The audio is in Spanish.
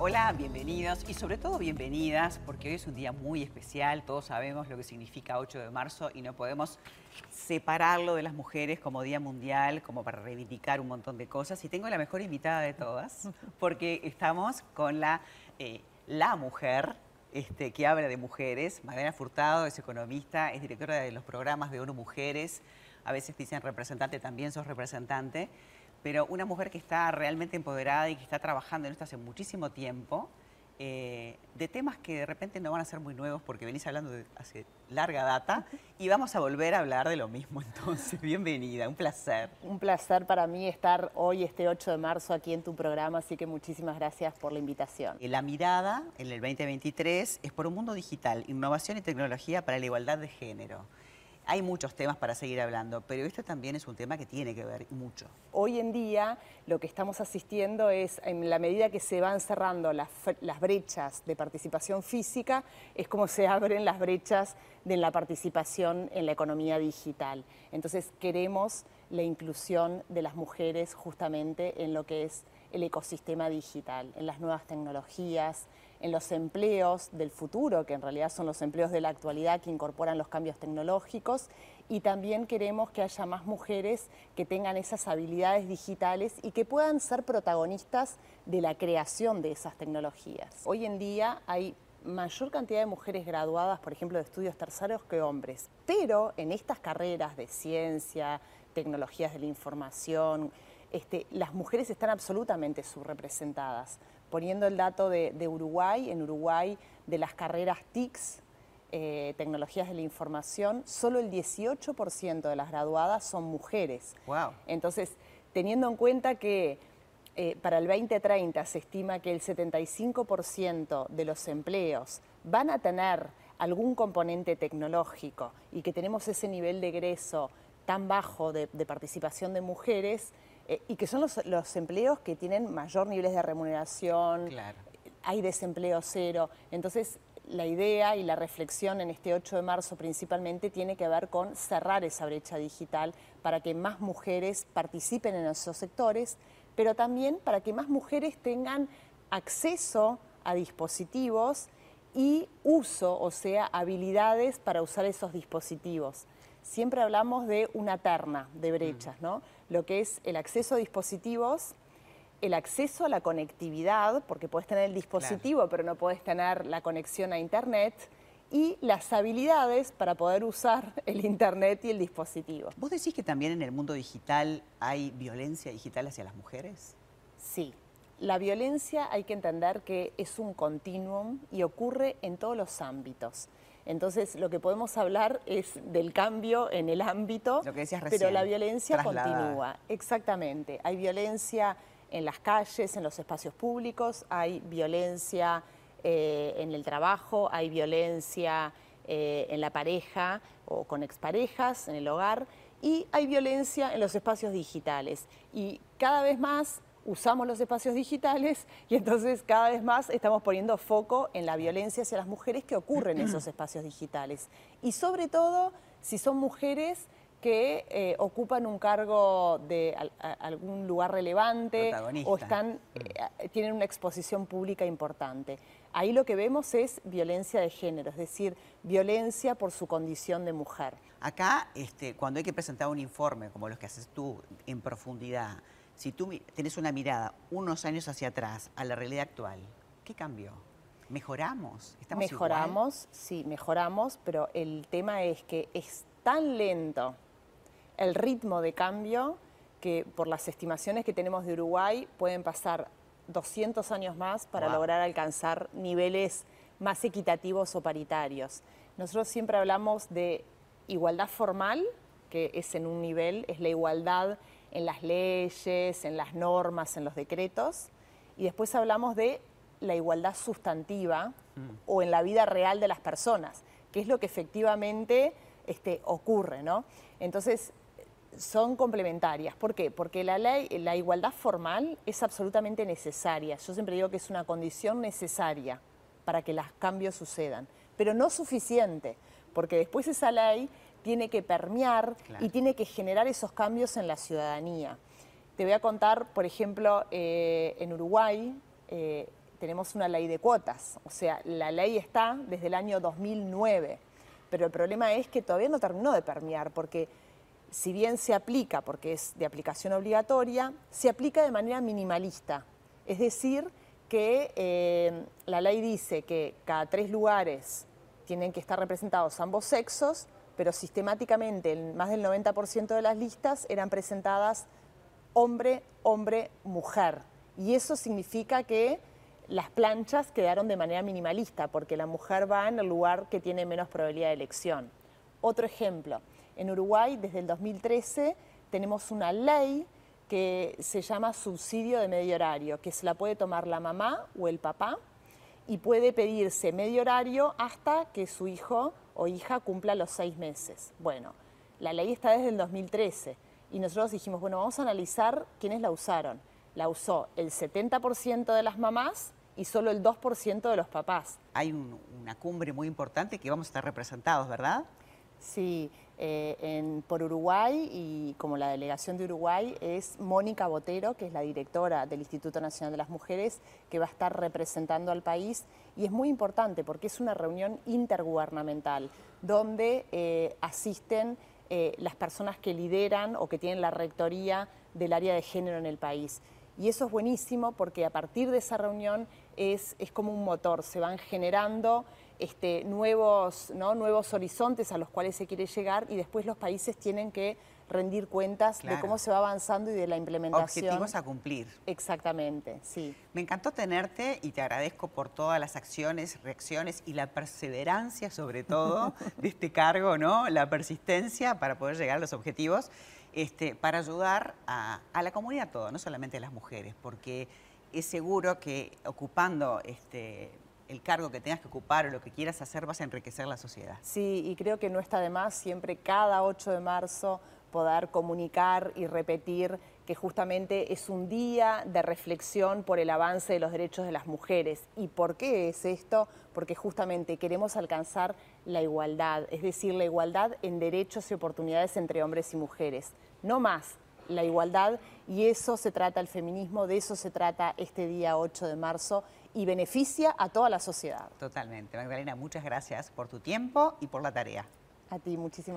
Hola, bienvenidos y sobre todo bienvenidas porque hoy es un día muy especial, todos sabemos lo que significa 8 de marzo y no podemos separarlo de las mujeres como Día Mundial, como para reivindicar un montón de cosas. Y tengo la mejor invitada de todas porque estamos con la, eh, la mujer este, que habla de mujeres. Magdalena Furtado es economista, es directora de los programas de ONU Mujeres, a veces dicen representante, también sos representante pero una mujer que está realmente empoderada y que está trabajando en esto hace muchísimo tiempo, eh, de temas que de repente no van a ser muy nuevos porque venís hablando de hace larga data y vamos a volver a hablar de lo mismo. Entonces, bienvenida, un placer. Un placer para mí estar hoy, este 8 de marzo, aquí en tu programa, así que muchísimas gracias por la invitación. La mirada en el 2023 es por un mundo digital, innovación y tecnología para la igualdad de género. Hay muchos temas para seguir hablando, pero este también es un tema que tiene que ver mucho. Hoy en día lo que estamos asistiendo es, en la medida que se van cerrando las, brechas de participación física, es como se abren las brechas de la participación en la economía digital. Entonces queremos la inclusión de las mujeres justamente en lo que es el ecosistema digital, en las nuevas tecnologías, en los empleos del futuro, que en realidad son los empleos de la actualidad que incorporan los cambios tecnológicos, y también queremos que haya más mujeres que tengan esas habilidades digitales y que puedan ser protagonistas de la creación de esas tecnologías. Hoy en día hay mayor cantidad de mujeres graduadas, por ejemplo, de estudios terciarios que hombres, pero en estas carreras de ciencia, tecnologías de la información, este, las mujeres están absolutamente subrepresentadas. Poniendo el dato de, Uruguay, en Uruguay de las carreras TICS, eh, tecnologías de la información, solo el 18% de las graduadas son mujeres. Wow. Entonces, teniendo en cuenta que eh, para el 2030 se estima que el 75% de los empleos van a tener algún componente tecnológico y que tenemos ese nivel de egreso tan bajo de participación de mujeres, eh, y que son los, empleos que tienen mayor niveles de remuneración, hay desempleo cero. Entonces, la idea y la reflexión en este 8 de marzo principalmente tiene que ver con cerrar esa brecha digital para que más mujeres participen en esos sectores, pero también para que más mujeres tengan acceso a dispositivos y uso, o sea, habilidades para usar esos dispositivos. Siempre hablamos de una terna de brechas, ¿no? lo que es el acceso a dispositivos, el acceso a la conectividad, porque puedes tener el dispositivo, pero no puedes tener la conexión a Internet, y las habilidades para poder usar el Internet y el dispositivo. ¿Vos decís que también en el mundo digital hay violencia digital hacia las mujeres? Sí. La violencia hay que entender que es un continuum y ocurre en todos los ámbitos. Entonces, lo que podemos hablar es del cambio en el ámbito, pero la violencia continúa. Exactamente. Hay violencia en las calles, en los espacios públicos, hay violencia eh, en el trabajo, hay violencia eh, en la pareja o con exparejas, en el hogar, y hay violencia en los espacios digitales. Y cada vez más usamos los espacios digitales y entonces cada vez más estamos poniendo foco en la violencia hacia las mujeres que ocurre en esos espacios digitales. Y sobre todo si son mujeres que eh, ocupan un cargo de algún lugar relevante o están, eh, tienen una exposición pública importante. Ahí lo que vemos es violencia de género, es decir, violencia por su condición de mujer. Acá, este, cuando hay que presentar un informe como los que haces tú en profundidad, si tú tienes una mirada unos años hacia atrás a la realidad actual, ¿qué cambió? ¿Mejoramos? ¿Estamos mejoramos, sí, mejoramos, pero el tema es que es tan lento el ritmo de cambio que por las estimaciones que tenemos de Uruguay pueden pasar 200 años más para lograr alcanzar niveles más equitativos o paritarios. Nosotros siempre hablamos de igualdad formal, que es en un nivel, es la igualdad en las leyes, en las normas, en los decretos, y después hablamos de la igualdad sustantiva mm. o en la vida real de las personas, que es lo que efectivamente este, ocurre, ¿no? Entonces, son complementarias. ¿Por qué? Porque la, ley, la igualdad formal es absolutamente necesaria. Yo siempre digo que es una condición necesaria para que los cambios sucedan, pero no suficiente, porque después esa ley tiene que permear y tiene que generar esos cambios en la ciudadanía. Te voy a contar, por ejemplo, eh, en Uruguay, eh, tenemos una ley de cuotas, o sea, la ley está desde el año 2009, pero el problema es que todavía no terminó de permear, porque si bien se aplica, porque es de aplicación obligatoria, se aplica de manera minimalista, es decir, que eh, la ley dice que cada tres lugares tienen que estar representados ambos sexos, pero sistemáticamente más del 90% de las listas eran presentadas hombre, hombre, mujer. Y eso significa que las planchas quedaron de manera minimalista, porque la mujer va en el lugar que tiene menos probabilidad de elección. Otro ejemplo, en Uruguay desde el 2013 tenemos una ley que se llama subsidio de medio horario, que se la puede tomar la mamá o el papá y puede pedirse medio horario hasta que su hijo o hija cumpla los seis meses. Bueno, la ley está desde el 2013 y nosotros dijimos, bueno, vamos a analizar quiénes la usaron. La usó el 70% de las mamás y solo el 2% de los papás. Hay una cumbre muy importante que vamos a estar representados, ¿verdad? Sí, eh, por Uruguay y como la delegación de Uruguay es Mónica Botero, que es la directora del Instituto Nacional de las Mujeres, que va a estar representando al país. Y es muy importante porque es una reunión intergubernamental donde eh, asisten eh, las personas que lideran o que tienen la rectoría del área de género en el país. Y eso es buenísimo porque a partir de esa reunión es, es como un motor, se van generando este, nuevos, ¿no? nuevos horizontes a los cuales se quiere llegar y después los países tienen que rendir cuentas de cómo se va avanzando y de la implementación. Objetivos a cumplir. Exactamente, sí. Me encantó tenerte y te agradezco por todas las acciones, reacciones y la perseverancia sobre todo de este cargo, ¿no? La persistencia para poder llegar a los objetivos, este, para ayudar a, a la comunidad toda, no solamente a las mujeres, porque es seguro que ocupando este, el cargo que tengas que ocupar o lo que quieras hacer vas a enriquecer la sociedad. Sí, y creo que no está de más siempre cada 8 de marzo poder comunicar y repetir que justamente es un día de reflexión por el avance de los derechos de las mujeres. ¿Y por qué es esto? Porque justamente queremos alcanzar la igualdad, es decir, la igualdad en derechos y oportunidades entre hombres y mujeres. No más, la igualdad y eso se trata el feminismo, de eso se trata este día 8 de marzo y beneficia a toda la sociedad. Totalmente. Magdalena, muchas gracias por tu tiempo y por la tarea. A ti, muchísimas